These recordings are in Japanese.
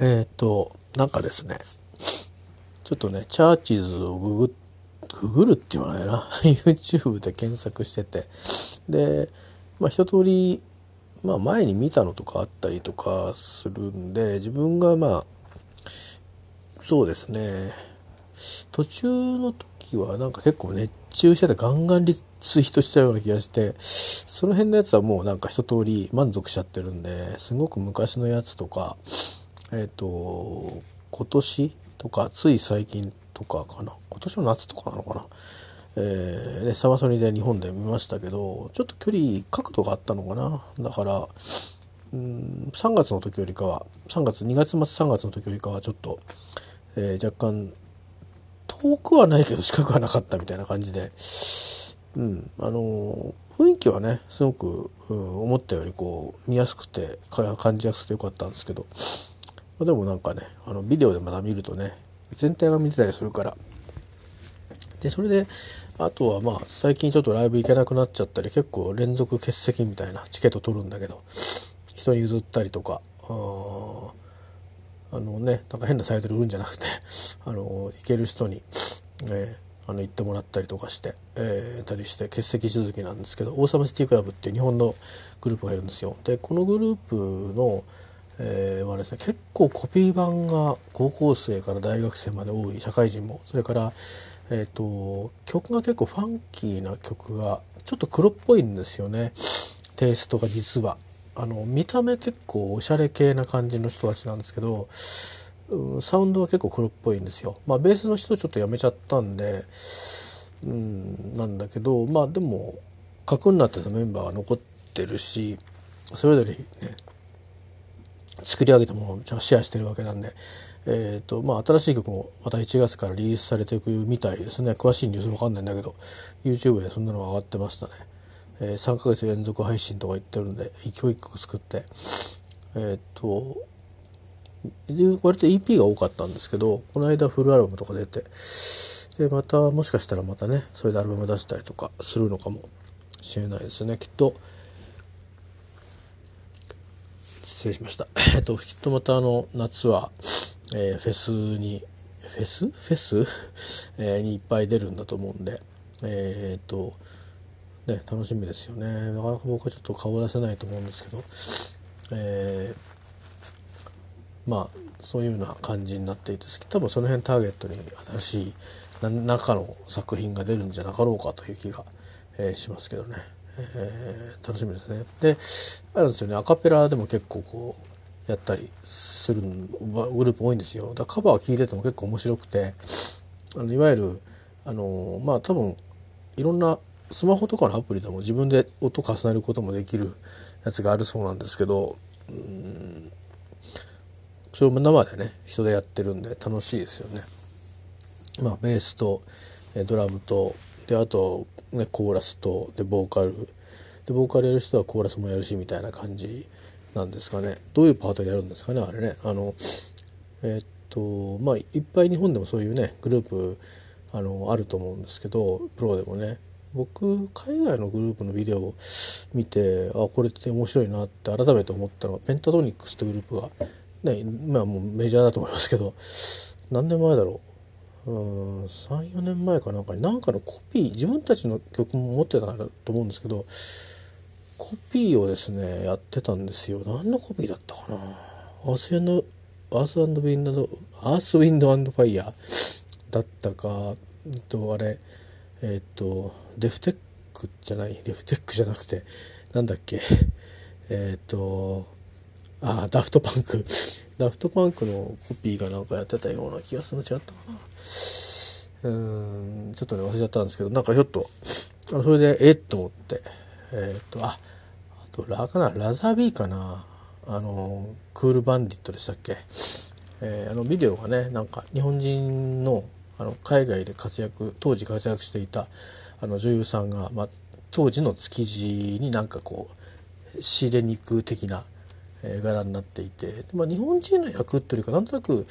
えっ、と、なんかですね、ちょっとね、チャーチーズをググググるって言わないな。YouTube で検索してて。で、まあ一通り、まあ前に見たのとかあったりとかするんで、自分がまあ、そうですね、途中の時はなんか結構熱中しててガンガンリツイートしたような気がして、その辺のやつはもうなんか一通り満足しちゃってるんで、すごく昔のやつとか、えっ、ー、と、今年とか、つい最近とかかな。今年の夏とかなのかな。えー、ね、サマソニで日本で見ましたけど、ちょっと距離、角度があったのかな。だから、うん、3月の時よりかは、3月、2月末3月の時よりかはちょっと、えー、若干、遠くはないけど近くはなかったみたいな感じで、うん、あの雰囲気はねすごく、うん、思ったよりこう見やすくて感じやすくてよかったんですけど、まあ、でもなんかねあのビデオでまた見るとね全体が見てたりするからでそれであとはまあ最近ちょっとライブ行けなくなっちゃったり結構連続欠席みたいなチケット取るんだけど人に譲ったりとかあのねなんか変なサイトで売るんじゃなくて あの行ける人に、え、あの行ってもらったりとかして、えー、たりして欠席続きなんですけどオーサムシティクラブっていう日本のグループがいるんですよ。でこのグループのえー、はですね結構コピー版が高校生から大学生まで多い社会人も。それから、えーと、曲が結構ファンキーな曲がちょっと黒っぽいんですよね。テイストが実は。あの見た目結構おしゃれ系な感じの人たちなんですけど、サウンドは結構黒っぽいんですよ。まあベースの人ちょっとやめちゃったんでうんなんだけどまあでも核になってたメンバーが残ってるしそれぞれね作り上げたものをシェアしてるわけなんで、えーとまあ、新しい曲もまた1月からリリースされていくみたいですね。詳しいニュースわかんないんだけど YouTube でそんなのが上がってましたね、えー、3ヶ月連続配信とか言ってるんで勢い曲作ってえっ、ー、と割と EP が多かったんですけどこの間フルアルバムとか出てでまたもしかしたらまたねそれでアルバム出したりとかするのかもしれないですね。きっと失礼しました。えっと、きっとまたあの、夏は、えー、フェスに、フェス？フェス、えー、にいっぱい出るんだと思うんで、えー、っと、ね、楽しみですよね。なかなか僕はちょっと顔出せないと思うんですけど、えー、まあ、そういうような感じになっていて、多分その辺ターゲットに新しい何らかの作品が出るんじゃなかろうかという気が、えー、しますけどね。えー、楽しみですね。であるんですよねアカペラでも結構こうやったりするグループ多いんですよ。だカバー聴いてても結構面白くてあのいわゆるあのまあ多分いろんなスマホとかのアプリでも自分で音重ねることもできるやつがあるそうなんですけどうんそれも生でね人でやってるんで楽しいですよね。まあベースとドラムとであと、ね、コーラスとでボーカル。でボーカルやる人はコーラスもやるしみたいな感じなんですかね。どういうパートでやるんですかねあれね。あのえ、っとまあいっぱい日本でもそういうねグループあのあると思うんですけどプロでもね。僕海外のグループのビデオを見てあこれって面白いなって改めて思ったのはペンタトニックスってグループがねまあもうメジャーだと思いますけど何年前だろう。34年前かなんかに何かのコピー自分たちの曲も持ってたと思うんですけどコピーをですねやってたんですよ。何のコピーだったかな。 Earth, Wind Earth, Wind Earth, Wind & Fire だったかとあれえっ、と Def Tech じゃない Def Tech じゃなくてなんだっけ。えっ、とあダフトパンク。ダフトパンクのコピーがなんかやってたような気がするの違ったかな。うんちょっとね忘れちゃったんですけどなんかちょっとあのそれでえっと思って。えっ、とああとラかな？ラザビーかな？あのクールバンディットでしたっけ、えー、あのビデオがねなんか日本人のあの海外で活躍当時活躍していたあの女優さんが、まあ、当時の築地になんかこう仕入れに行く的な柄になっていて、まあ、日本人の役っていうかなんとなく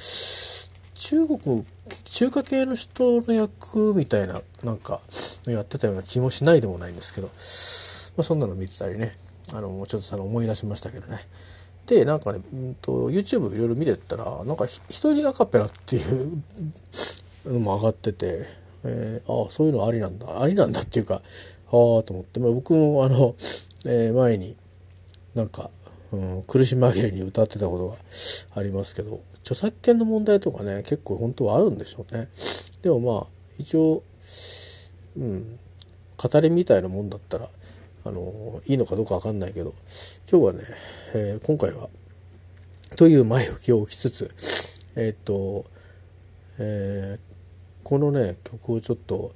中国中華系の人の役みたいななんかやってたような気もしないでもないんですけど、まあ、そんなの見てたりねあのちょっとその思い出しましたけどね、でなんかね、うんと、YouTube いろいろ見てたらなんか一人アカペラっていうのも上がってて、えー、ああそういうのありなんだありなんだっていうかああと思って、まあ、僕もあの、えー、前になんか、うん、苦し紛れに歌ってたことがありますけど著作権の問題とかね結構本当はあるんでしょうね。でもまあ一応、うん、語りみたいなもんだったらあのいいのかどうか分かんないけど今日はね、えー、今回はという前置きを置きつつえー、っと、えー、このね曲をちょっと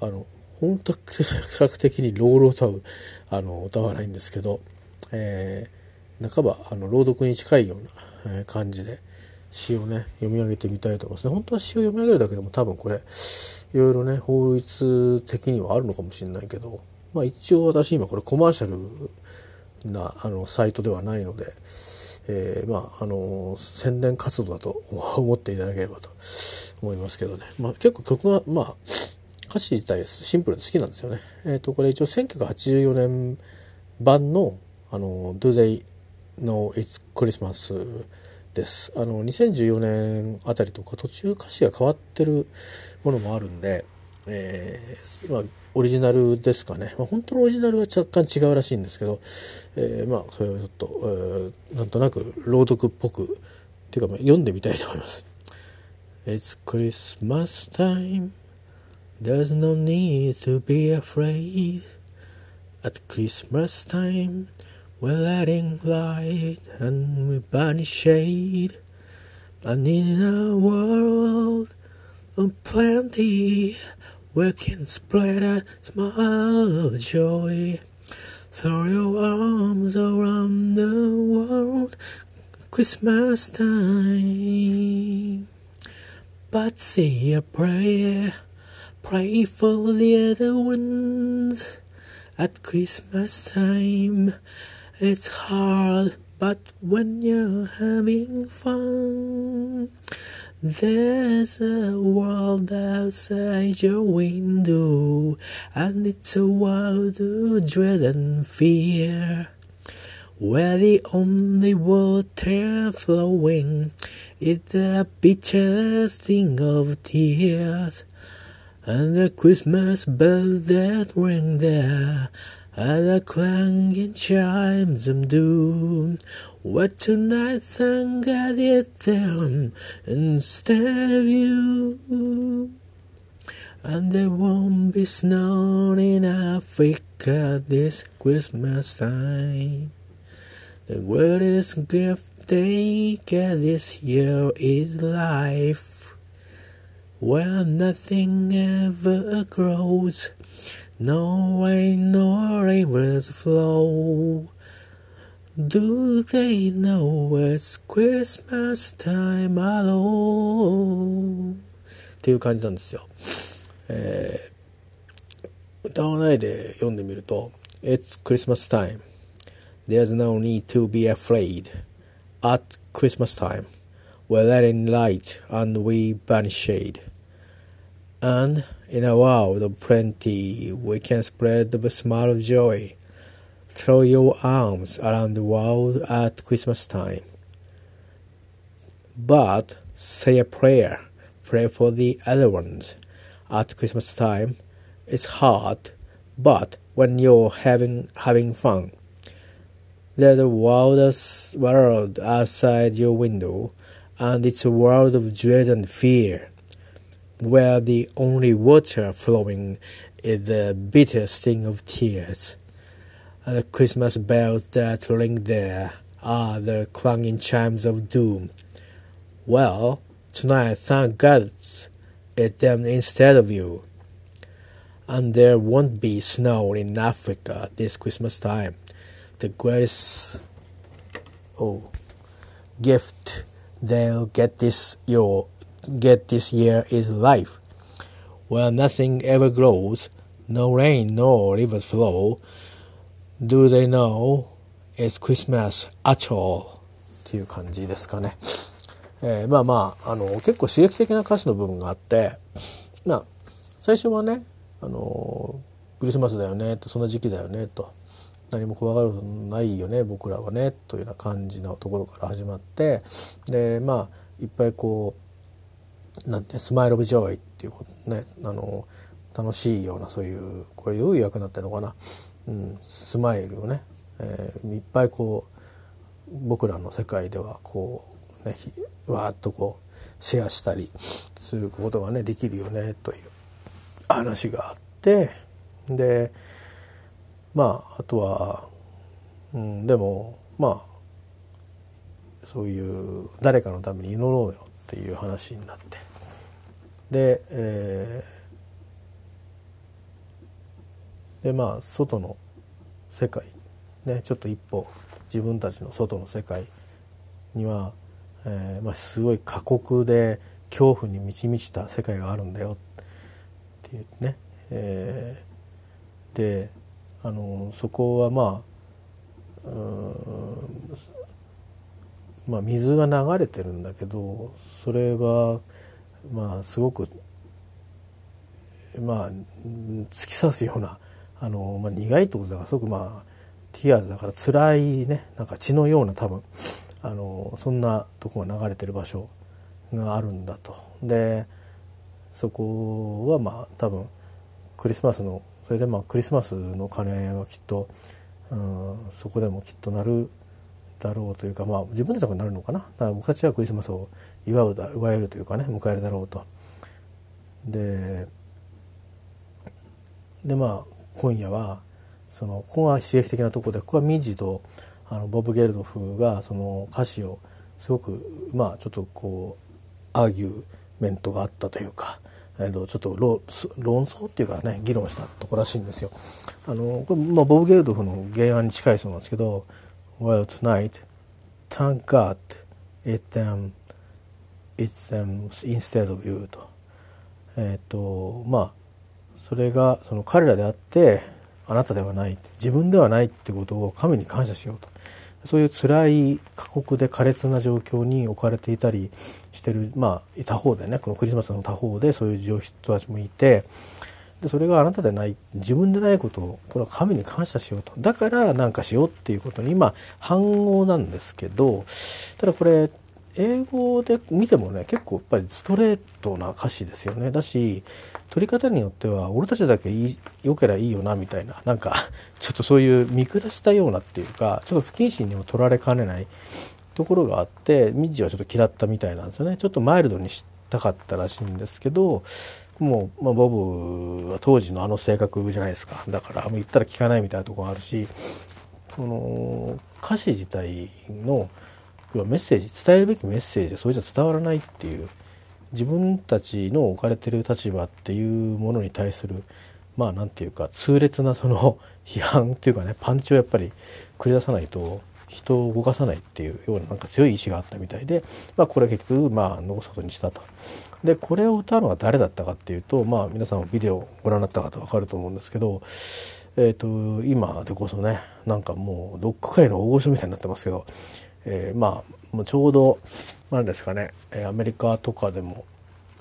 あの本当格的に朗々とうあの歌わないんですけど、えー、半ばあの朗読に近いような感じで詩をね読み上げてみたいと思いますね本当は詩を読み上げるだけでも多分これいろいろね法律的にはあるのかもしれないけどまあ一応私今これコマーシャルなあのサイトではないので、えー、まああの宣伝活動だと思っていただければと思いますけどね、まあ、結構曲がまあ歌詞自体シンプルで好きなんですよね。えっ、ー、とこれ一応1984年版のあの Do They Know It's Christmas です。あの2014年あたりとか途中歌詞が変わってるものもあるんで、えー、まあ、オリジナルですかね、まあ、本当のオリジナルは若干違うらしいんですけど、えー、まあそれをちょっと、えー、なんとなく朗読っぽくっていうか、まあ、読んでみたいと思います。It's Christmas time There's no need to be afraid At Christmas time We're letting light and we banish shade And in a world of plenty we can spread a smile of joy. Throw your arms around the world, Christmas time. But say a prayer, pray for the other ones. At Christmas time, it's hard, but when you're having fun, there's a world outside your window, and it's a world of dread and fear, where the only water flowing is the bitter sting of tears, and the Christmas bells that ring there are the clanging chimes of doom. What tonight thank God it's them instead of you. And there won't be snow in Africa this Christmas time. The greatest gift they get this year is life. Where nothing ever grows, no rain nor rivers flow. Do they know it's Christmas time alone? っていう感じなんですよ。えー、歌わないで読んでみると It's Christmas time. There's no need to be afraid. At Christmas time, we're letting light and we banish shade. And in a world of plenty, we can spread the smile of joy. Throw your arms around the world at Christmas time. But say a prayer. Pray for the other ones. At Christmas time, it's hard, but when you're having having fun, there's a world, world outside your window, and it's a world of dread and fear, where the only water flowing is the bitter sting of tears the Christmas bells that ring there are the clanging chimes of doom. Well, tonight, thank God it's them instead of you. And there won't be snow in Africa this Christmas time. The greatest oh gift they'll get this year get this year is life. Where nothing ever grows, no rain nor rivers flow, Do they know it's Christmas at all? っていう感じですかね。えー、まあまあ、あの、結構刺激的な歌詞の部分があって、まあ、最初はね、あの、クリスマスだよね、と、そんな時期だよね、と。何も怖がることないよね僕らはねというような感じのところから始まってでまあいっぱいこうなんて smile of joy っていうことねあの楽しいようなそういうこういう役になってるのかな、うん、スマイルをね、えー、いっぱいこう僕らの世界ではこうねわーっとこうシェアしたりすることがねできるよねという。話があってでまああとは、うん、でもまあそういう誰かのために祈ろうよ。っていう話になって。で、えー、でまあ外の世界ねちょっと一歩自分たちの外の世界には、えーまあ、すごい過酷で恐怖に満ち満ちた世界があるんだよっていうね、えー、であのそこはまあまあ水が流れてるんだけどそれはまあすごくまあ突き刺すようなあの、まあ、苦いってことだからすごくまあティアーズだから辛いねなんか血のような多分あのそんなとこが流れてる場所があるんだと。でそこはまあ多分クリスマスのそれでまあクリスマスの鐘はきっと、うん、そこでもきっとなるだろうというかまあ自分たちがなるのかなだから僕たちはクリスマスを祝うだ祝えるというかね迎えるだろうと。ででまあ今夜はそのここが刺激的なところでここはミジとあのボブ・ゲルドフがその歌詞をすごくまあちょっとこうアーギュメントがあったというかえー、とちょっと論争っていうかね議論したとこらしいんですよ。あのこれ、まあ、ボブ・ゲルドフの原案に近いそうなんですけど「Well tonight thank God it um, it's um, instead of you」と。えっ、ー、とまあそれがその彼らであってあなたではない自分ではないってことを神に感謝しようと。そういう辛い過酷で苛烈な状況に置かれていたりしてるまあ他方でねこのクリスマスの他方でそういう人たちもいてでそれがあなたでない自分でないことをこれは神に感謝しようと。だから何かしようっていうことに今反応なんですけどただこれ英語で見てもね結構やっぱりストレートな歌詞ですよね。だし取り方によっては俺たちだけいい良ければいいよなみたいななんかちょっとそういう見下したようなっていうかちょっと不謹慎にも取られかねないところがあってミッジはちょっと嫌ったみたいなんですよね。ちょっとマイルドにしたかったらしいんですけどもう、まあ、ボブは当時のあの性格じゃないですか。だからもう言ったら聞かないみたいなところがあるしこの歌詞自体のメッセージ伝えるべきメッセージそれじゃ伝わらないっていう自分たちの置かれてる立場っていうものに対するまあ何て言うか痛烈なその批判っていうかねパンチをやっぱり繰り出さないと人を動かさないっていうようななんか強い意志があったみたいで、まあ、これは結局まあ残すことにしたと。でこれを歌うのは誰だったかっていうとまあ皆さんビデオをご覧になった方分かると思うんですけど、えーと、今でこそねなんかもうロック界の大御所みたいになってますけどえー、まあもうちょうど何ですかねアメリカとかでも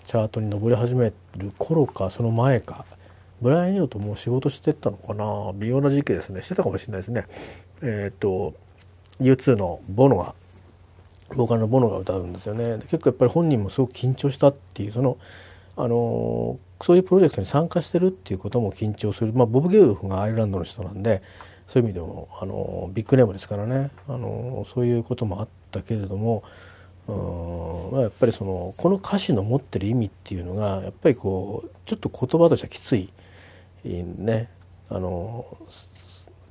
チャートに上り始める頃かその前かブライアン・イオともう仕事してたのかな微妙な時期ですねしてたかもしれないですねえっ、ー、と U2 のボノがボーカルのボノが歌うんですよね。結構やっぱり本人もすごく緊張したっていうそのあのそういうプロジェクトに参加してるっていうことも緊張する、まあ、ボブ・ゲウルフがアイルランドの人なんでそういう意味でもあのビッグネームですからね。あのそういうこともあったけれどもうん、ま、やっぱりそのこの歌詞の持ってる意味っていうのがやっぱりこうちょっと言葉としてはきついね。あの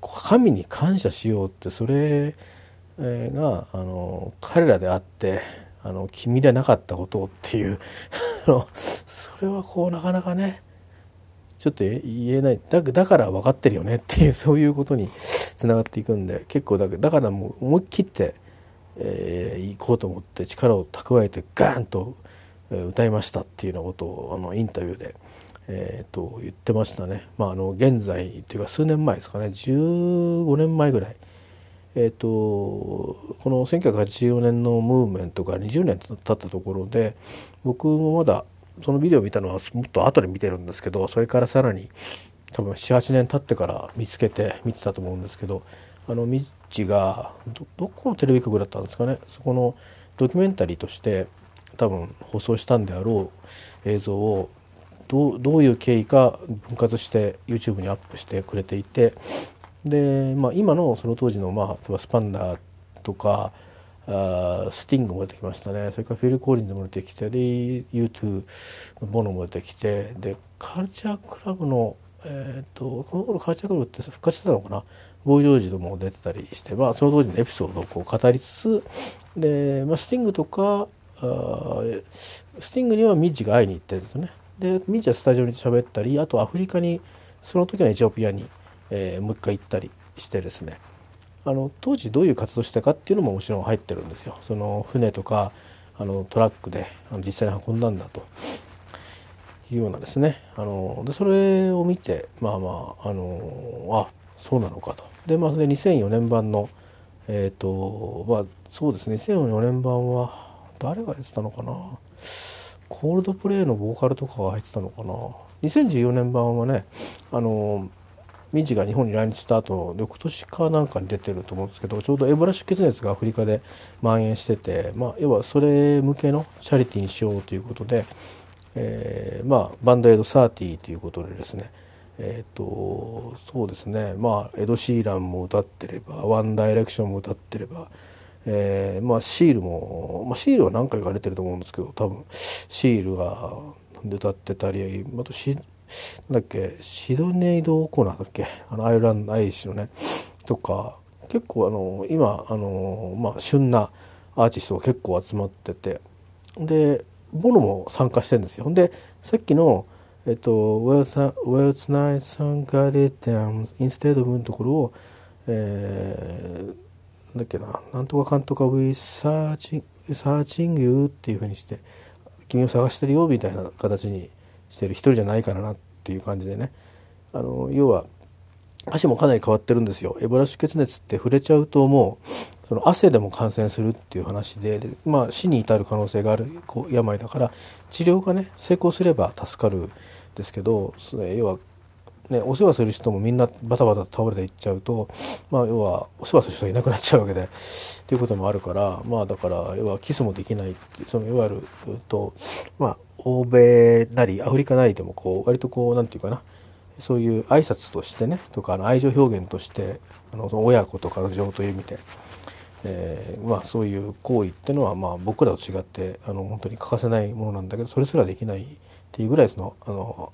神に感謝しようってそれがあの彼らであってあの君でなかったことをっていう それはこうなかなかねちょっと言えないだだから分かってるよねっていうそういうことにつながっていくんで結構だだからもう思い切って、えー、行こうと思って力を蓄えてガーンと歌いましたっていうようなことをあのインタビューで、えー、と言ってましたね。まあ、あの現在というか数年前ですかね15年前ぐらい。えーと、この1984年のムーブメントが20年経ったところで僕もまだそのビデオを見たのはもっと後で見てるんですけどそれからさらに多分78年経ってから見つけて見てたと思うんですけどあのミッチがどこのテレビ局だったんですかね？そこのドキュメンタリーとして多分放送したんであろう映像をどどういう経緯か分割して YouTube にアップしてくれていてで、まあ、今のその当時の、まあ、例えばスパンダーとかあスティングも出てきましたねそれからフィル・コーリンズも出てきてで U2 ボノも出てきてでカルチャークラブのえーと、この頃カルチャークラブって復活してたのかな？ボーイ・ジョージとも出てたりして、まあ、その当時のエピソードをこう語りつつで、まあ、スティングとかあスティングにはミッチが会いに行ってるんですよね。でミッチはスタジオに喋ったりあとアフリカにその時のエチオピアに、えー、もう一回行ったりしてですね。あの当時どういう活動したかっていうのももちろん入ってるんですよ。その船とかあのトラックであの実際に運んだんだと。いうようなですね。あのでそれを見てまあまああのあそうなのかと。でまあそれ2004年版のえっ、ー、とまあそうですね。2004年版は誰が出てたのかな。コールドプレイのボーカルとかが入ってたのかな。2014年版はねあのミジが日本に来日した後翌年かなんかに出てると思うんですけどちょうどエボラ出血熱がアフリカで蔓延してて、まあ、要はそれ向けのチャリティーにしようということで、えー、まあ、バンドエイド30ということでですねえっ、ー、とそうですねまあエド・シーランも歌ってればワンダイレクションも歌ってればえー、まあシールも、まあ、シールは何回か出てると思うんですけど多分シールが歌ってたりあとしだっけシドネイド・オコナーだっけ？あのアイルランドアイリッシュのね。とか結構あの今あの、まあ、旬なアーティストが結構集まってて。でボノも参加してるんですよ。でさっきのえっと「Well, well Tonight Sun Got It Down Instead of」のところを、えーだっけななんとかかんとか We searching, searching you っていうふうにして君を探してるよみたいな形にしてる一人じゃないからなっていう感じでね。あの要は足もかなり変わってるんですよ。エボラ出血熱って触れちゃうともうその汗でも感染するっていう話でで、まあ、死に至る可能性がある病だから治療がね成功すれば助かるんですけどそれ要はね、お世話する人もみんなバタバタ倒れていっちゃうと、まあ、要はお世話する人がいなくなっちゃうわけでっていうこともあるからまあだから要はキスもできないってそのいわゆるとまあ欧米なりアフリカなりでもこう割とこうなんていうかな。そういう挨拶としてねとかあの愛情表現としてあの親子とか情という意味で、えー、まあ、そういう行為っていうのはまあ僕らと違ってあの本当に欠かせないものなんだけどそれすらできないっていうぐらいそのあの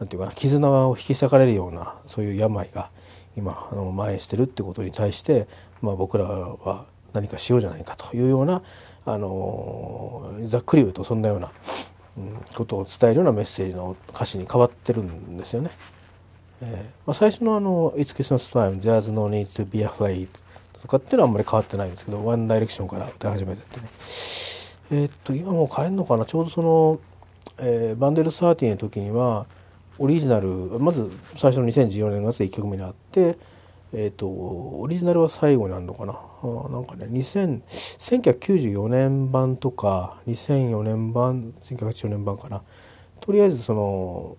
なていうかな絆を引き裂かれるようなそういう病が今あの蔓延してるってことに対して、まあ、僕らは何かしようじゃないかというようなあのざっくり言うとそんなような、ことを伝えるようなメッセージの歌詞に変わってるんですよね。えーまあ、最初のあの「It's Christmas Time There's No Need to Be Afraid」とかっていうのはあんまり変わってないんですけど「One Direction」から歌い始めてってね。えー、っと今もう変えんのかな？ちょうどその、えー、バンデル30の時にはオリジナルまず最初の2014年月で1曲目にあって、えーと、オリジナルは最後になるのかな？なんかね2000 1994年版とか2004年版1984年版かな。とりあえずその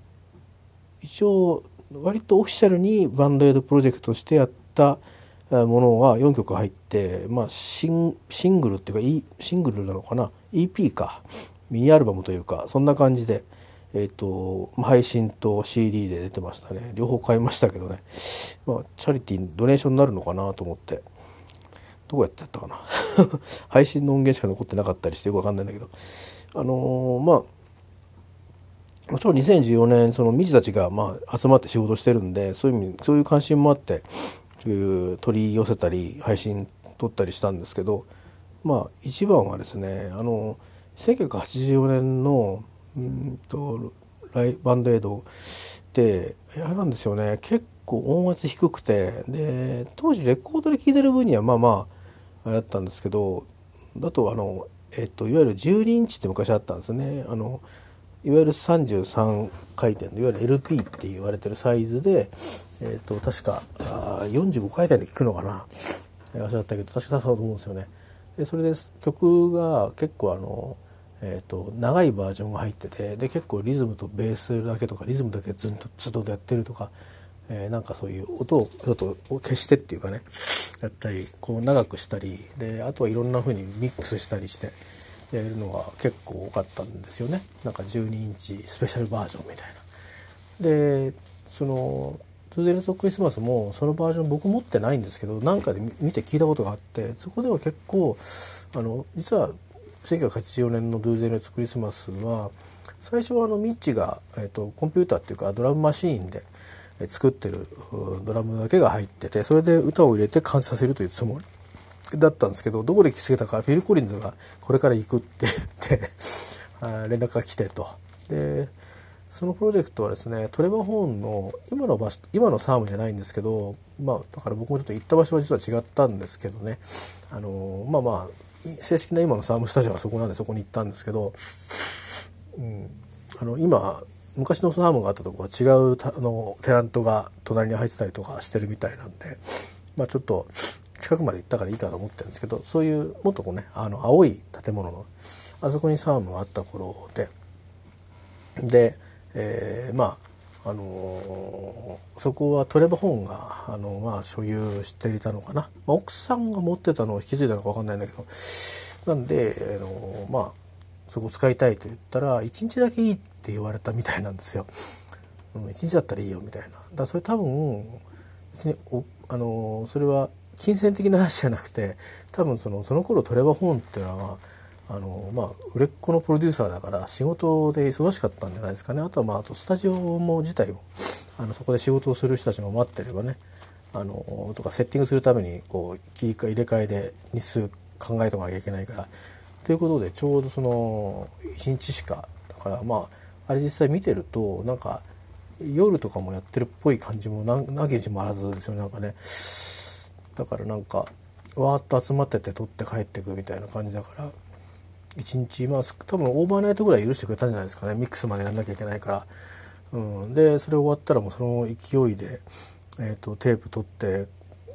一応割とオフィシャルにバンドエイドプロジェクトしてやったものは4曲入って、まあ、シンシングルっていうか、e、シングルなのかな。EP か。ミニアルバムというかそんな感じでえっ、ー、と配信と CD で出てましたね。両方買いましたけどね、まあ、チャリティードネーションになるのかなと思って。どうやってやったかな。配信の音源しか残ってなかったりしてよくわかんないんだけど。あのー、まあもちろん2014年そのミジたちがまあ集まって仕事してるんでそういう意味そういう関心もあってそういう取り寄せたり配信撮ったりしたんですけどまあ一番はですねあの1984年のうんとライバンドエイドってあれなんですよね。結構音圧低くてで当時レコードで聴いてる分にはまあまああれだったんですけどだとあの、えっと、いわゆる12インチって昔あったんですねあのいわゆる33回転のいわゆる LP って言われてるサイズで、えっと、確かあ45回転で聴くのかな忘れちゃったけど確かそうだと思うんですよね。でそれで曲が結構あのえーと、長いバージョンが入っててで結構リズムとベースだけとかリズムだけずっとずっとやってるとか、えー、なんかそういう音をちょっと消してっていうかねやったりこう長くしたりであとはいろんな風にミックスしたりしてやるのが結構多かったんですよねなんか12インチスペシャルバージョンみたいな。でそのトゥーデルトクリスマスもそのバージョン僕持ってないんですけど何かで見て聞いたことがあってそこでは結構あの実は1984年の「ドゥーゼルツクリスマスは」最初はあのミッチが、えーと、コンピューターっていうかドラムマシーンで作ってるドラムだけが入っててそれで歌を入れて完成させるというつもり？だったんですけどどこで気づけたかフィル・コリンズがこれから行くって言って 連絡が来てと。でそのプロジェクトはですねトレバー・ホーンの今の場所今のサームじゃないんですけどまあだから僕もちょっと行った場所は実は違ったんですけどね。あのまあまあ正式な今のサームスタジオはそこなんでそこに行ったんですけど、うん、あの今昔のサームがあったとこは違うあのテナントが隣に入ってたりとかしてるみたいなんで、まあ、ちょっと近くまで行ったからいいかと思ってるんですけどそういうもっとこうねあの青い建物のあそこにサームがあった頃ででえー、まああのー、そこはトレバ本があの、まあ、所有していたのかな、まあ、奥さんが持ってたのを引き継いだのか分かんないんだけど。なんで、あのー、まあそこ使いたいと言ったら1日だけいいってって言われたみたいなんですよ。うん、1日だったらいいよみたいな。だそれ多分別におあのそれは金銭的な話じゃなくて多分そのその頃トレバ本っていうのはあのまあ売れっ子のプロデューサーだから仕事で忙しかったんじゃないですかねあとはまああとスタジオも自体もあのそこで仕事をする人たちも待ってればねあのとかセッティングするためにこう切り替え入れ替えで日数考えておかなきゃいけないからということでちょうどその1日しかだからまああれ実際見てるとなんか夜とかもやってるっぽい感じもなきにもあらずですよね。なんかね。だからなんかわーっと集まってて取って帰ってくみたいな感じだから1日まあ多分オーバーナイトぐらい許してくれたんじゃないですかね。ミックスまでやんなきゃいけないから、うん、でそれ終わったらもうその勢いで、えーと、テープ取って、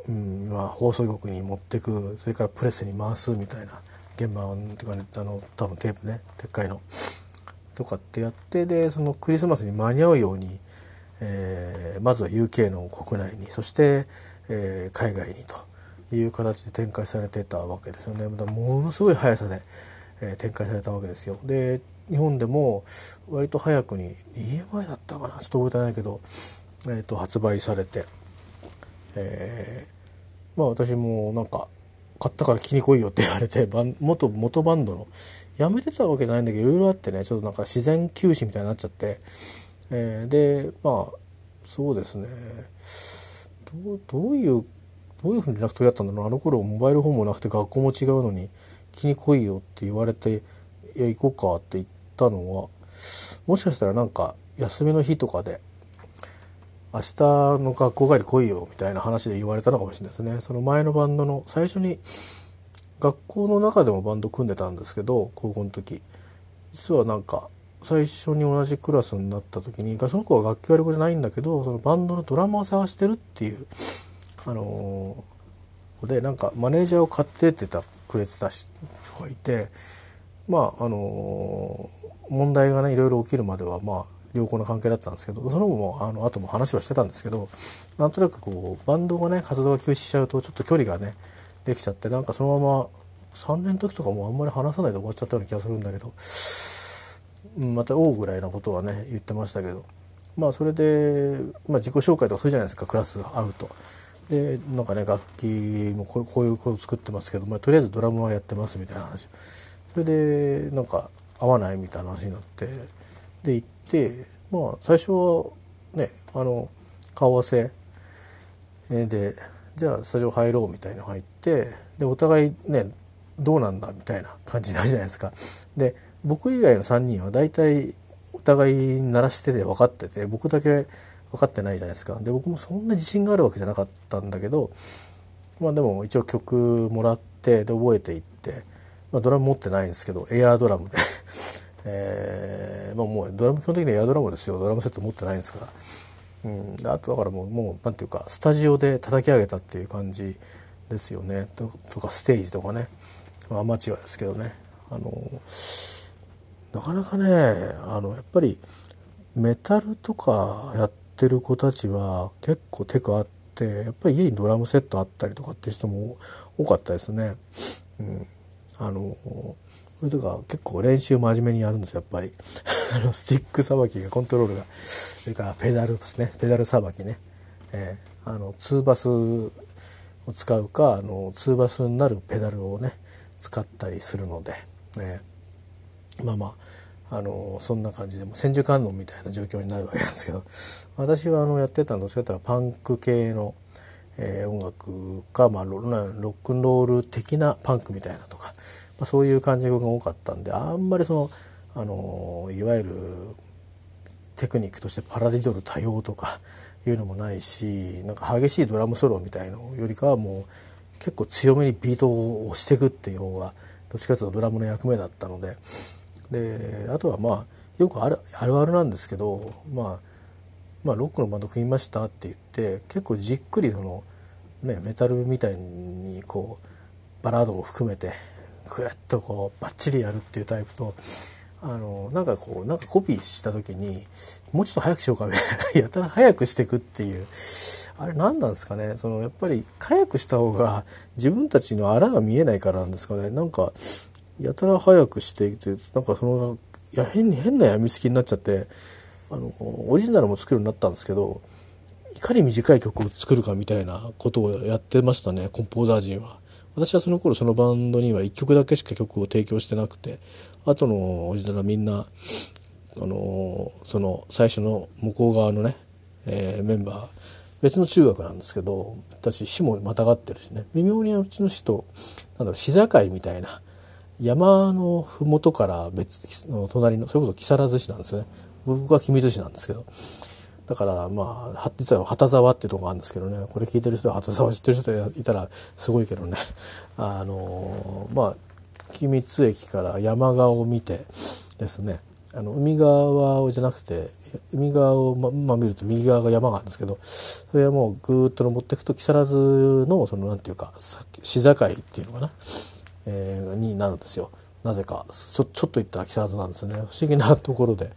うんまあ、放送局に持ってくそれからプレスに回すみたいな現場ってかねあの多分テープねでっかいの。とかってやってでそのクリスマスに間に合うように、えー、まずは UK の国内にそして、えー、海外にという形で展開されてたわけですよね。ものすごい速さでえ展開されたわけですよ。で日本でも割と早くに EMI だったかな？ちょっと覚えてないけど、えー、と発売されて、えー、まあ私もなんか買ったから気に来いよって言われて 元元バンドの。やめてたわけじゃないんだけどいろいろあってねちょっとなんか自然休止みたいになっちゃって、えー、でまあそうですね。どうどういうどういうふうに連絡取り合ったんだろう。あの頃モバイルフォンもなくて学校も違うのに気に来いよって言われて「いや行こうか」って言ったのはもしかしたらなんか休みの日とかで「明日の学校帰り来いよ」みたいな話で言われたのかもしれないですね。その前のバンドの最初に学校の中でもバンド組んでたんですけど高校の時実はなんか最初に同じクラスになった時にその子は楽器悪い子じゃないんだけどそのバンドのドラマを探してるっていうあのー、でなんかマネージャーを買ってってたくれてた人がいてまああの問題がねいろいろ起きるまではまあ良好な関係だったんですけどその後もあの後も話はしてたんですけどなんとなくこうバンドがね活動が休止しちゃうとちょっと距離がねできちゃってなんかそのまま3年の時とかもあんまり話さないで終わっちゃったような気がするんだけどうんまた大ぐらいなことはね言ってましたけどまあそれで、まあ、自己紹介とかするじゃないですかクラス会うと。でなんかね楽器もこういうこと作ってますけど、まあ、とりあえずドラムはやってますみたいな話それでなんか合わないみたいな話になってで行ってまあ最初はねあの顔合わせでじゃあスタジオ入ろうみたいなの入ってでお互いねどうなんだみたいな感じになるじゃないですか。で僕以外の3人は大体お互い鳴らしてて分かってて僕だけ分かってないじゃないですかで僕もそんな自信があるわけじゃなかったんだけどまあでも一応曲もらってで覚えていって、まあ、ドラム持ってないんですけどエアードラムで えー、まあもうドラム基本的にはエアドラムですよ。ドラムセット持ってないんですから、うん、あとだからもうもうなんていうかスタジオで叩き上げたっていう感じですよね。とかステージとかね。アマチュアですけどね。あのなかなかねあのやっぱりメタルとかやってる子たちは結構テクあってやっぱり家にドラムセットあったりとかって人も多かったですね。うん、あのそれとか結構練習真面目にやるんですよやっぱり。あのスティックさばきがコントロールが。それからペダルですね。ペダルさばきね、えー、あのツーバスを使うかあのツーバスになるペダルをね使ったりするので、えー、まあまああのそんな感じでも千手観音みたいな状況になるわけなんですけど。私はあのやってたのどっちかというとパンク系の、えー、音楽か、まあ、ロックンロール的なパンクみたいなとか、まあ、そういう感じが多かったんであんまりそのあのいわゆるテクニックとしてパラディドル多用とかいうのもないしなんか激しいドラムソロみたいのよりかはもう結構強めにビートを押していくっていう方がどっちかというとドラムの役目だったので。であとはまあよくあるあるあるなんですけど、まあ、まあロックのバンド組みましたって言って結構じっくりその、ね、メタルみたいにこうバラードも含めてグッとこうバッチリやるっていうタイプとあのなんかこうなんかコピーした時にもうちょっと早くしようかみたいな やたら早くしていくっていうあれ何なんですかねそのやっぱり早くした方が自分たちのあらが見えないからなんですかねなんかやたら早くしていてなんかそのいや変に変なやみつきになっちゃってあのオリジナルも作るようになったんですけどいかに短い曲を作るかみたいなことをやってましたねコンポーザー陣は。私はその頃そのバンドには1曲だけしか曲を提供してなくて後のオリジナルはみんなあのその最初の向こう側のね、えー、メンバー別の中学なんですけど私市もまたがってるしね。微妙にうちの市となんだろう市境みたいな山の麓から別の隣のそれこそ木更津市なんですね。僕は君津市なんですけど。だからまあ実は旗沢っていうとこがあるんですけどね。これ聞いてる人は旗沢知ってる人いたらすごいけどね。あのまあ君津駅から山側を見てですね。あの海側じゃなくて海側をま、まあ、見ると右側が山があるんですけどそれはもうぐーっと登っていくと木更津のそのなんていうか市境っていうのかな。えー、になるんですよ。なぜかちょちょっと行ったら木更津なんですよね。不思議なところで。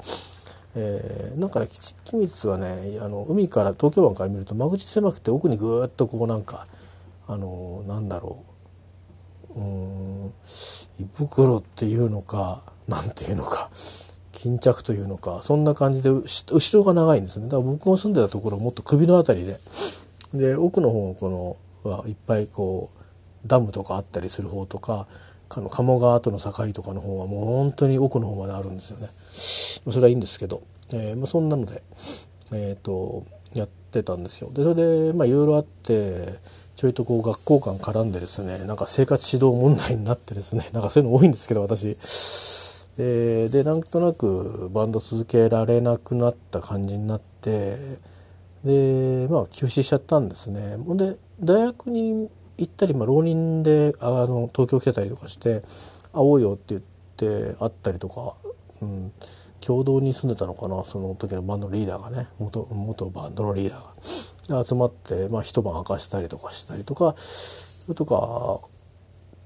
えー、なんかね吉光はねあの海から東京湾から見ると間口狭くて奥にぐーっとこうなんかあのなんだろううん胃袋っていうのかなんていうのか巾着というのかそんな感じで後ろが長いんですねだから僕も住んでたところもっと首の辺りでで奥の方このはいっぱいこうダムとかあったりする方とかあの鴨川との境とかの方はもう本当に奥の方まであるんですよね。それはいいんですけど、えーまあ、そんなので、えーと、やってたんですよ。でそれでまあいろいろあってちょいとこう学校間絡んでですねなんか生活指導問題になってですねなんかそういうの多いんですけど私。えー、でなんとなくバンド続けられなくなった感じになってでまあ休止しちゃったんですね。ほんで大学に行ったり、まあ、浪人であの東京来てたりとかして「会おうよ」って言って会ったりとか、うん、共同に住んでたのかなその時のバンドのリーダーがね元元バンドのリーダーが。集まって、まあ、一晩明かしたりとかしたりとかそれとか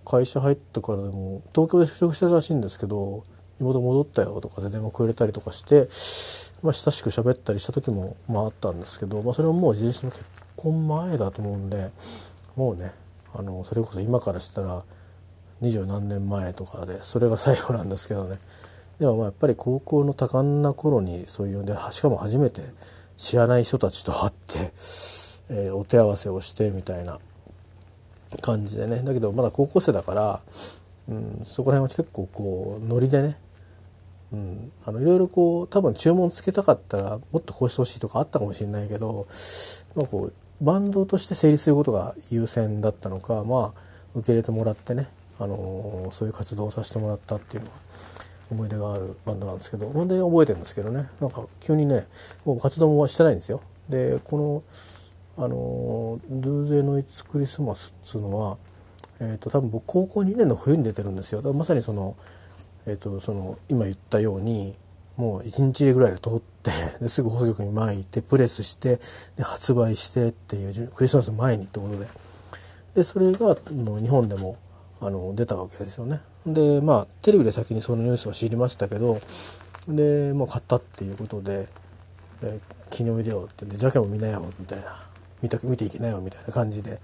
会社入ったからでも東京で就職してたらしいんですけど妹戻ったよとかで電話くれたりとかして、まあ、親しく喋ったりした時も、まあ、あったんですけど、まあ、それももう自身の結婚前だと思うんでもうねあのそれこそ今からしたら二十何年前とかでそれが最後なんですけどね。でもまあやっぱり高校の多感な頃にそういうでしかも初めて知らない人たちと会って、えー、お手合わせをしてみたいな感じでね。だけどまだ高校生だから、うん、そこら辺は結構こうノリでねうん、あのいろいろこう多分注文つけたかったらもっとこうしてほしいとかあったかもしれないけど、まあ、こうバンドとして成立することが優先だったのかまあ受け入れてもらってね、あのー、そういう活動をさせてもらったっていうのは思い出があるバンドなんですけどほんで覚えてるんですけどねなんか急にねもう活動もしてないんですよ。でこのあの「ドゥーゼノイツクリスマス」っつうのは、えーと、多分僕高校2年の冬に出てるんですよ。まさにその,、えーとその今言ったようにもう1日ぐらいで通ってですぐ放送局に巻いてプレスしてで発売してっていうクリスマス前にってことででそれが日本でもあの出たわけですよね。でまあテレビで先にそのニュースは知りましたけどでもう買ったっていうことで「で記念おいでよ」ってジャケも見なよみたいな見た見ていけないよみたいな感じで、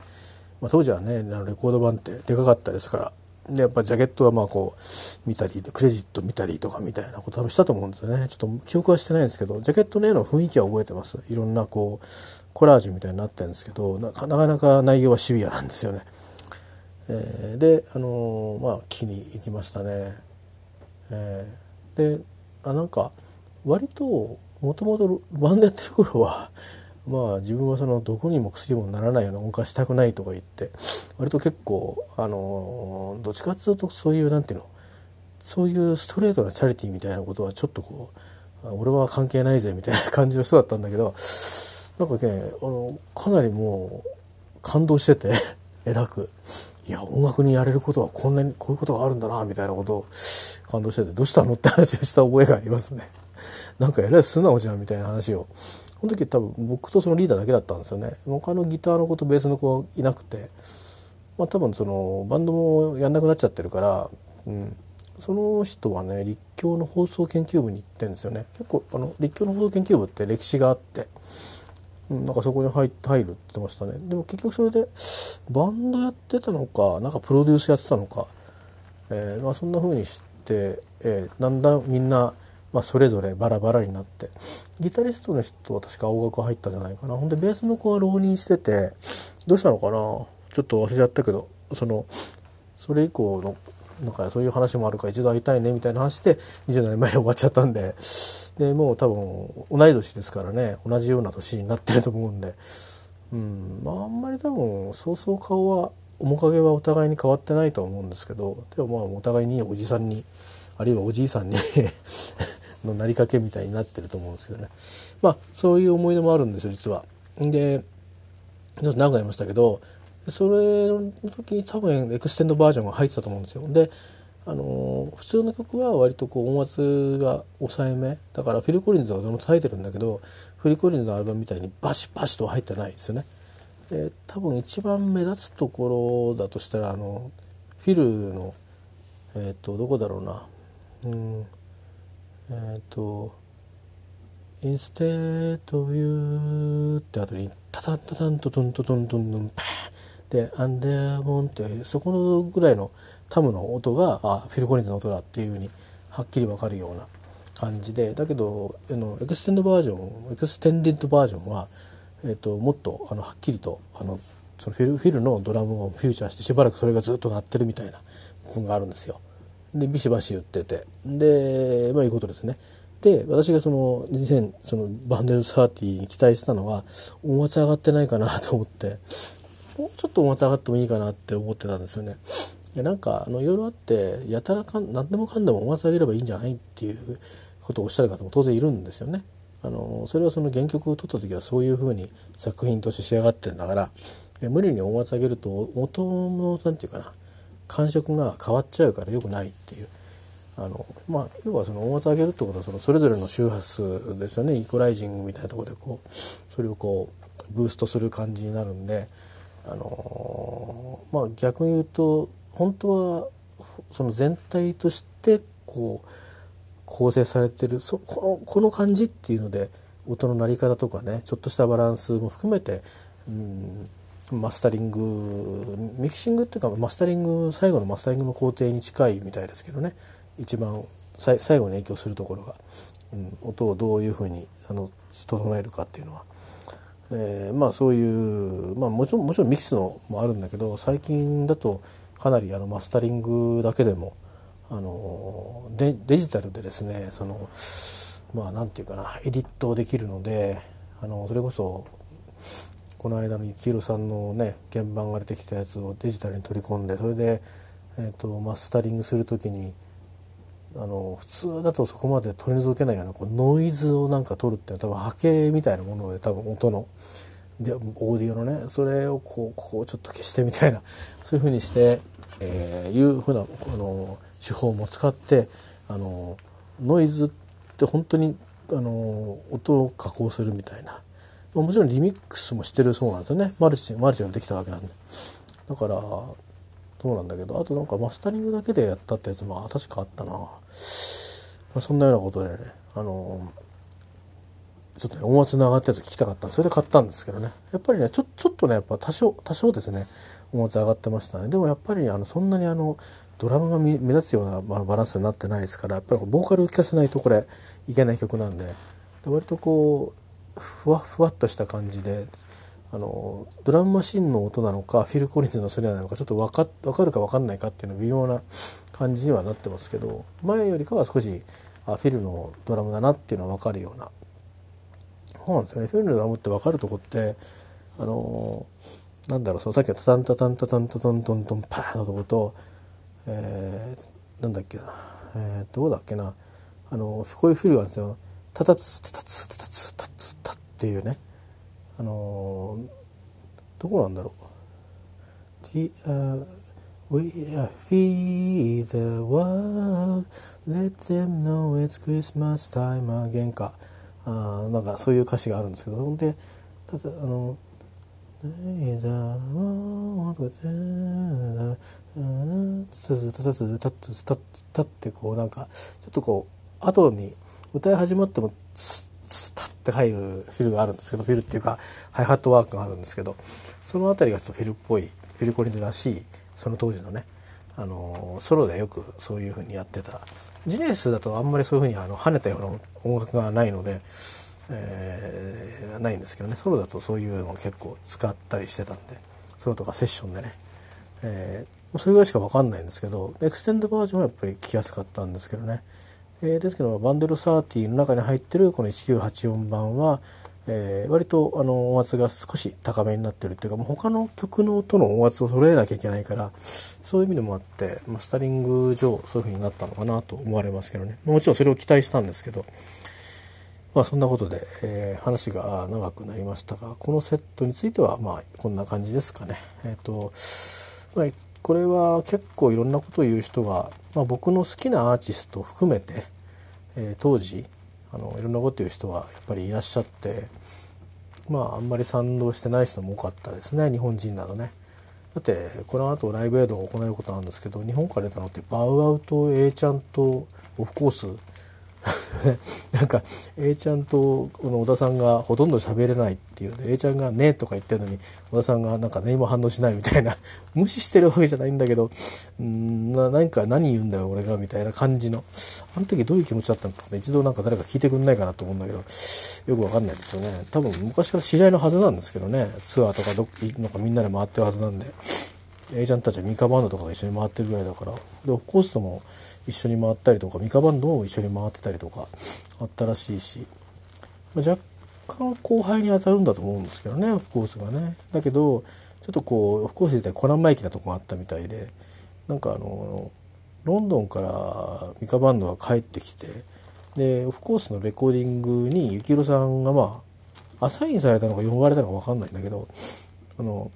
まあ、当時はねレコード版ってでかかったですからでやっぱジャケットはまあこう見たりクレジット見たりとかみたいなこと多分したと思うんですよねちょっと記憶はしてないんですけどジャケットの絵の雰囲気は覚えてますいろんなこうコラージュみたいになってるんですけどなかなか内容はシビアなんですよね。えー、であのー、まあ木に行きましたね。えー、であなんか割ともともとバンドやってる頃は まあ自分はそのどこにも薬にもならないような音化したくないとか言って割と結構あのどっちかっていうとそういうなんていうのそういうストレートなチャリティーみたいなことはちょっとこう俺は関係ないぜみたいな感じの人だったんだけどなんかねあのかなりもう感動しててえらくいや音楽にやれることはこんなにこういうことがあるんだなみたいなことを感動しててどうしたのって話をした覚えがありますね。なんかえらい素直じゃんみたいな話を。この時多分僕とそのリーダーだけだったんですよね。他のギターの子とベースの子はいなくて。まあ多分そのバンドもやんなくなっちゃってるから、うん、その人はね立教の放送研究部に行ってるんですよね。結構あの立教の放送研究部って歴史があって、うん、なんかそこに入入るって言ってましたね。でも結局それでバンドやってたのかなんかプロデュースやってたのか、えーまあ、そんな風にして、えー、だんだんみんなまあ、それぞれバラバラになってギタリストの人は確か青学入ったんじゃないかな。ほんでベースの子は浪人しててどうしたのかな？ちょっと忘れちゃったけどそのそれ以降のなんかそういう話もあるから一度会いたいねみたいな話で20年前に終わっちゃったんで。でもう多分同い年ですからね。同じような年になってると思うんで。うん。まああんまり多分そうそう顔は面影はお互いに変わってないと思うんですけど。でもまあお互いにおじさんにあるいはおじいさんに のなりかけみたいになってると思うんですけどね。まあそういう思い出もあるんですよ実は。でちょっと何回言いましたけどそれの時に多分エクステンドバージョンが入ってたと思うんですよ。であの普通の曲は割とこう音圧が抑えめだからフィル・コリンズはどの耐えてるんだけどフィル・コリンズのアルバムみたいにバシバシとは入ってないですよね。で多分一番目立つところだとしたらあのフィルのえっ、とどこだろうなうんえっ、と「Instead of You」って後にタタンタタントトントトントントンパーンで「アンデアモン」ってそこのぐらいのタムの音があフィル・コリンズの音だっていうふうにはっきり分かるような感じでだけどあの extend version extended version は、えーと、もっとあのはっきりとあのそのフィルフィルのドラムをフューチャーしてしばらくそれがずっと鳴ってるみたいな部分があるんですよ。でビシバシ言っててでまあいうことですね。で私がその2000そのバンデル30に期待したのは音圧上がってないかなと思ってもうちょっと音圧上がってもいいかなって思ってたんですよね。いやなんかあのいろいろあってやたらかん何でもかんでも音圧上げればいいんじゃないっていうことをおっしゃる方も当然いるんですよね。あのそれはその原曲を取った時はそういうふうに作品として仕上がってるんだから無理に音圧上げると音の何て言うかな感触が変わっちゃうから良くないっていうあのまあ要はその音圧上げるってことはそのそれぞれの周波数ですよねイコライジングみたいなとこでこうそれをこうブーストする感じになるんであのまあ逆に言うと本当はその全体としてこう構成されてるそこのこの感じっていうので音の鳴り方とかねちょっとしたバランスも含めて、うん、マスタリングミキシングっていうかマスタリング最後のマスタリングの工程に近いみたいですけどね。一番最後に影響するところが、うん、音をどういうふうにあの整えるかっていうのは、えー、まあそういうまあもちろんもちろんミキスのもあるんだけど最近だとかなりあのマスタリングだけでもあのデデジタルでですねそのまあ何て言うかなエディットできるのであのそれこそこの間の幸宏さんのね鍵盤が出てきたやつをデジタルに取り込んでそれで、えーと、マスタリングする時にあの普通だとそこまで取り除けないようなこうノイズをなんか取るっていうのは多分波形みたいなもので多分音の。でオーディオのねそれをこうこうちょっと消してみたいな そういうふうにして、えー、いうふうなこの手法も使ってあのノイズって本当にあの音を加工するみたいな。もちろんリミックスもしてるそうなんですよね。マルチマルチができたわけなんで。だからそうなんだけどあとなんかマスタリングだけでやったってやつも確かあったな、まあ、そんなようなことでねあのちょっとね音圧の上がったやつ聞きたかったそれで買ったんですけどね。やっぱりねちょちょっとねやっぱ多少多少ですね音圧上がってましたね。でもやっぱりあのそんなにあのドラムが目立つようなバランスになってないですからやっぱりボーカルを聴かせないとこれいけない曲なんで。で割とこうふわふわっとした感じであのドラムマシンの音なのかフィル・コリンズのそれなのかちょっと分か分かるか分かんないかっていうの微妙な感じにはなってますけど前よりかは少しあフィルのドラムだなっていうのは分かるような。そうなんですよね。フィルのドラムって分かるとこってあのなんだろうそのさっきのタタンタタンタタンタタントントンパーのとことえー、なんだっけな。えー、どうだっけな。あのこういうフィルがあるんですよ。タタツタタツタツタツタっていうね。あのどこなんだろう。T、uh, We feed the world. Let them know it's Christmas time again か。あなんかそういう歌詞があるんですけど。ほんでただあの「いざもとかつつつつつたつたたってこうなんかちょっとこう後に歌い始まってもつスタッて入るフィルがあるんですけどフィルっていうかハイハットワークがあるんですけどその辺りがちょっとフィルっぽいフィル・コリンズらしいその当時のねあのソロでよくそういう風にやってた。ジネスだとあんまりそういう風にあの跳ねたような音楽がないので、えー、ないんですけどね。ソロだとそういうのを結構使ったりしてたんでソロとかセッションでね、えー、それぐらいしか分かんないんですけどエクステンドバージョンはやっぱり聴きやすかったんですけどね。えー、ですけどバンデル30の中に入ってるこの1984番は、えー、割とあの音圧が少し高めになってるっていうかもう他の曲の音の音圧を揃えなきゃいけないからそういう意味でもあってマスタリング上そういう風になったのかなと思われますけどねもちろんそれを期待したんですけどまあそんなことで、えー、話が長くなりましたがこのセットについてはまあこんな感じですかね。えっ、ー、とまあこれは結構いろんなことを言う人が、まあ、僕の好きなアーティスト含めて、えー、当時あのいろんなこと言う人はやっぱりいらっしゃってまああんまり賛同してない人も多かったですね日本人などね。だってこの後ライブエイドを行うことなんですけど日本から出たのってバウアウト A ちゃんとオフコースね。なんか A ちゃんとこの小田さんがほとんど喋れないっていうので A ちゃんが「ね」とか言ってるのに小田さんがなんか何も反応しないみたいな 無視してるわけじゃないんだけどうんな何か何言うんだよ俺がみたいな感じのあの時どういう気持ちだったのか一度なんか誰か聞いてくんないかなと思うんだけどよくわかんないですよね。多分昔から知り合いのはずなんですけどね。ツアーとかどなんかみんなで回ってるはずなんで。A ちゃんたちはミカバンドとかが一緒に回ってるぐらいだから。でオフコースとも一緒に回ったりとかミカバンドも一緒に回ってたりとかあったらしいし、まあ、若干後輩に当たるんだと思うんですけどねオフコースがね。だけどちょっとこうオフコースで言ったらコナンマイキなとこがあったみたいでなんかあのロンドンからミカバンドが帰ってきてでオフコースのレコーディングに幸宏さんがまあアサインされたのか呼ばれたのか分かんないんだけどあの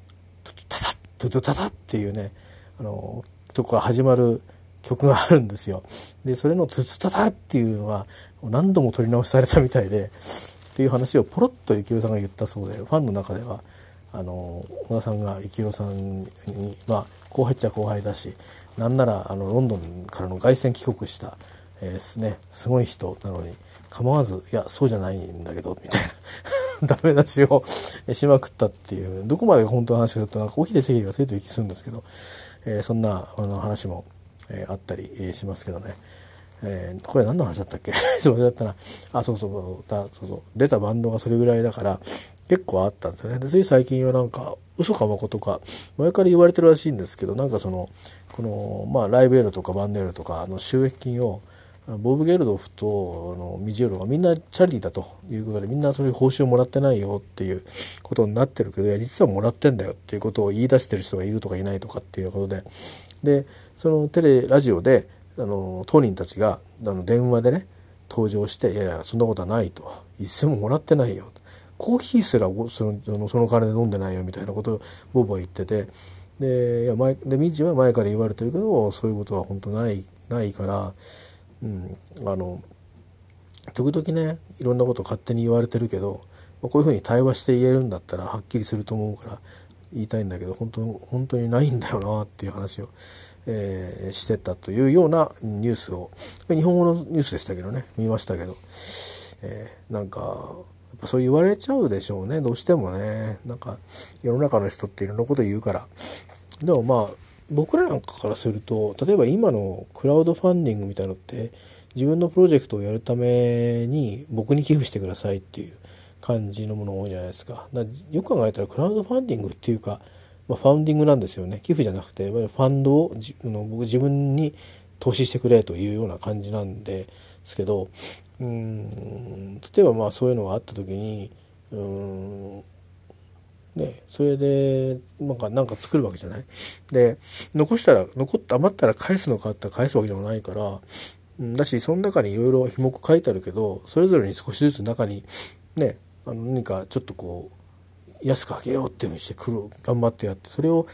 トゥトゥタタっていうね、あの、とこから始まる曲があるんですよ。で、それのトゥトゥタタっていうのが何度も撮り直しされたみたいで、っていう話をポロッと幸宏さんが言ったそうで、ファンの中では、あの、小田さんが幸宏さんに、まあ、後輩っちゃ後輩だし、なんなら、あの、ロンドンからの凱旋帰国した、えー、ね、すごい人なのに、構わず、いや、そうじゃないんだけど、みたいな ダメ出しをしまくったっていう、どこまで本当の話すると、なんか、起きて席がついてる気するんですけど、えー、そんなあの話も、えー、あったり、えしますけどね。えー、これ何の話だったっけ？それだったな。あ、そうそうだ、そうそう。出たバンドがそれぐらいだから、結構あったんですよね。で、つい最近はなんか、嘘かまことか、前から言われてるらしいんですけど、なんかその、この、まあ、ライブエールとかバンデルとか、あの、収益金を、ボブ・ゲルドフとあのミジェロがみんなチャリティーだということでみんなそれ報酬をもらってないよっていうことになってるけど実はもらってんだよっていうことを言い出してる人がいるとかいないとかっていうことででそのテレラジオであの当人たちがあの電話でね登場して「いやいやそんなことはない」と「一銭ももらってないよ」コーヒーすらそのその金で飲んでないよみたいなことをボブは言ってて。でいや前でミジは前から言われてるけどそういうことは本当ないないからうん、あの時々ねいろんなこと勝手に言われてるけどこういうふうに対話して言えるんだったらはっきりすると思うから言いたいんだけど本当本当にないんだよなっていう話を、えー、してたというようなニュースを日本語のニュースでしたけどね見ましたけど、えー、なんかやっぱそう言われちゃうでしょうねどうしてもね。なんか世の中の人っていろんなこと言うから。でもまあ僕らなんかからすると例えば今のクラウドファンディングみたいのって自分のプロジェクトをやるために僕に寄付してくださいっていう感じのもの多いじゃないですか。だよく考えたらクラウドファンディングっていうか、まあ、ファウンディングなんですよね。寄付じゃなくて、ファンドをじの僕自分に投資してくれというような感じなんですけど、うん、例えばまあそういうのがあった時に、うん、ね、それで、なんか、なんか作るわけじゃない？で、残したら、残って余ったら返すのかって返すわけでもないから、だし、その中にいろいろひも書いてあるけど、それぞれに少しずつ中に、ね、あの何かちょっとこう安くあげようっていうふうにしてくる頑張ってやってそれを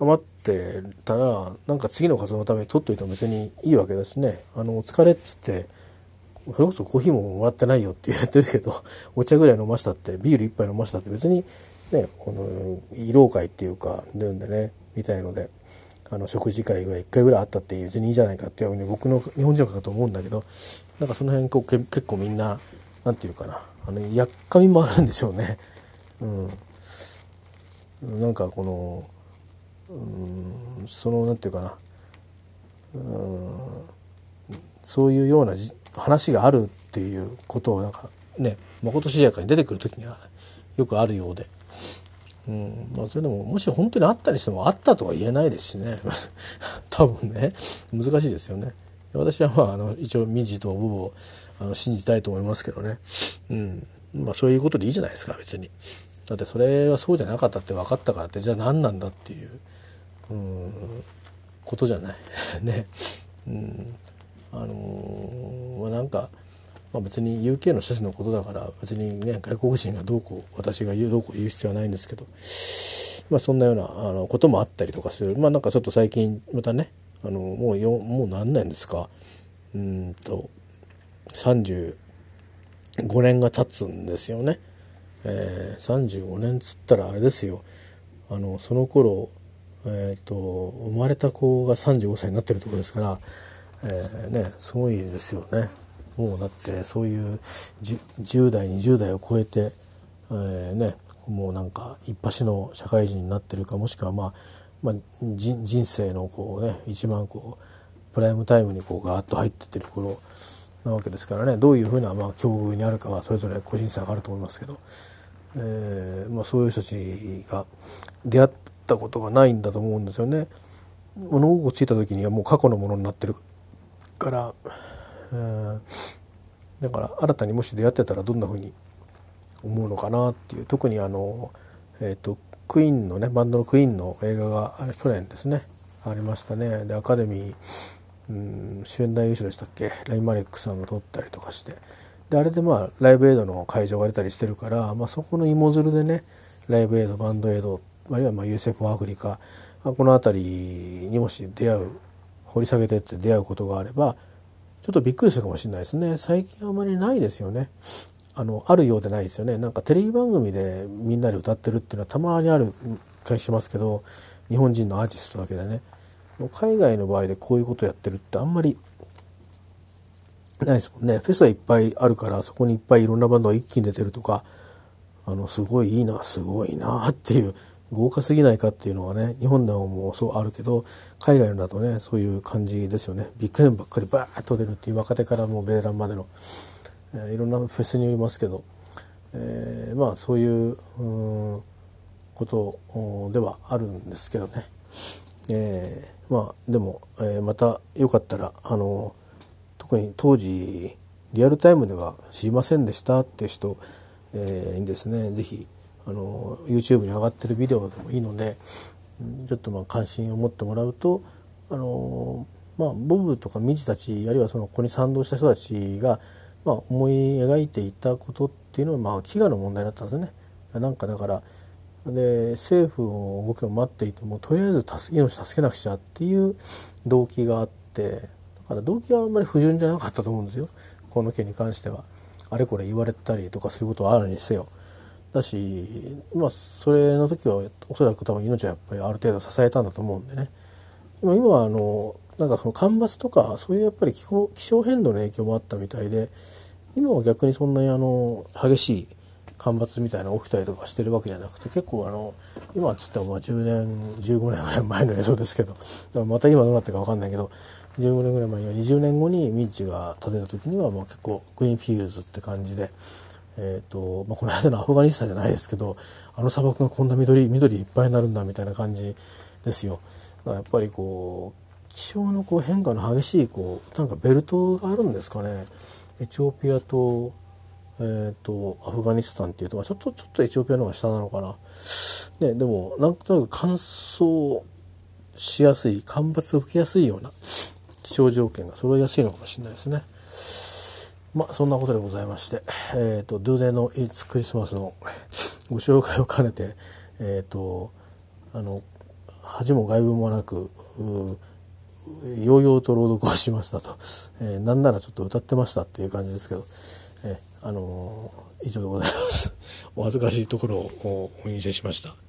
余ってたらなんか次の活動のために取っといても別にいいわけだしねあのお疲れっつってそれこそコーヒーももらってないよって言ってるけど お茶ぐらい飲ましたってビール一杯飲ましたって別にねこの慰労会っていうかるんでねみたいので。あの食事会が1回ぐらいあったって別にいいじゃないかっていうふうに僕の日本人かと思うんだけどなんかその辺こうけ結構みんな何て言うかなあのやっかみもあるんでしょうね。うん、なんかこの、うん、その何て言うかな、うん、そういうような話があるっていうことをなんかねまことしやかに出てくる時にはよくあるようで。うんまあ、それでももし本当にあったりしてもあったとは言えないですしね 多分ね難しいですよね。私はまああの一応民事と部をあの信じたいと思いますけどね。うん。まあそういうことでいいじゃないですか別に。だってそれはそうじゃなかったって分かったからってじゃあ何なんだっていう、うん、ことじゃない。ね。うん。あのー、まあなんか、まあ、別に UK の人たちのことだから別にね外国人がどうこう私が言うどうこう言う必要はないんですけど、まあ、そんなようなあのこともあったりとかするまあなんかちょっと最近またねあのもうよもう何年ですか？うんと35年が経つんですよね。えー、35年つったらあれですよ。あのその頃、えーと、生まれた子が35歳になってるとこですから、えー、ねすごいですよね。もうだってそういう10代20代を超えて、えー、ねもうなんか一発の社会人になってるかもしくはまあ、まあ、人生のこうね一番こうプライムタイムにこうガーッと入ってってる頃なわけですからね。どういうふうなまあ境遇にあるかはそれぞれ個人差があると思いますけど、えーまあ、そういう人たちが出会ったことがないんだと思うんですよね。物心ついた時にはもう過去のものになってるから、えー、だから新たにもし出会ってたらどんなふうに思うのかなっていう特にあの、えーと、クイーンのねバンドのクイーンの映画が去年ですねありましたね。でアカデミーうん主演男優賞でしたっけ？ラインマリックさんが撮ったりとかして。であれでまあライブエイドの会場が出たりしてるから、まあ、そこの芋づるでねライブエイドバンドエイドあるいはまあ USF アフリカこの辺りにもし出会う掘り下げてって出会うことがあればちょっとびっくりするかもしれないですね。最近あまりないですよね。あのあるようでないですよね。なんかテレビ番組でみんなで歌ってるっていうのはたまにある気がしますけど日本人のアーティストだけでね海外の場合でこういうことやってるってあんまりないですもんね。フェスはいっぱいあるからそこにいっぱいいろんなバンドが一気に出てるとかあのすごいいいなすごいなっていう豪華すぎないかっていうのはね日本でもそうあるけど海外のだとねそういう感じですよねビッグネームばっかりバーッと出るっていう若手からもうベテランまでの、えー、いろんなフェスによりますけど、えー、まあそういうことではあるんですけどね。えー、まあでも、えー、またよかったらあの特に当時リアルタイムでは知りませんでしたっていう人、えー、にですね是非あの YouTube に上がってるビデオでもいいのでちょっとまあ関心を持ってもらうとあのまあボブとかミジたちあるいはそのここに賛同した人たちが、まあ、思い描いていたことっていうのはまあ飢餓の問題だったんですね。なんかだからで政府の動きを待っていてもとりあえず命助けなくちゃっていう動機があってから動機はあんまり不純じゃなかったと思うんですよ。この件に関しては。あれこれ言われたりとかすることはあるにせよ。だしまあそれの時はおそらく多分命はやっぱりある程度支えたんだと思うんでね。今今はあのなんかその干ばつとかそういうやっぱり気候気象変動の影響もあったみたいで今は逆にそんなにあの激しい干ばつみたいなの起きたりとかしてるわけじゃなくて結構あの今っつってもまあ10年15年ぐらい前の映像ですけど。また今どうなってるか分かんないけど15年ぐらい前には20年後にミンチが建てた時にはもう結構 green fields って感じで。えーとまあ、この間のアフガニスタンじゃないですけどあの砂漠がこんな緑緑いっぱいになるんだみたいな感じですよ。だからやっぱりこう気象のこう変化の激しいこうなんかベルトがあるんですかねエチオピアと,、えーと、アフガニスタンっていうと、ちょっとちょっとエチオピアの方が下なのかな。ね、でもなんとなく乾燥しやすい干ばつを受けやすいような気象条件が揃いやすいのかもしれないですね。まあそんなことでございまして、えっ、ー、と、ドゥーデのイーツクリスマスの ご紹介を兼ねて、えっ、ー、と、あの、恥も外聞もなく、ようようと朗読をしましたと、えー、なんならちょっと歌ってましたっていう感じですけど、えー、あのー、以上でございます。お恥ずかしいところをお見せしました。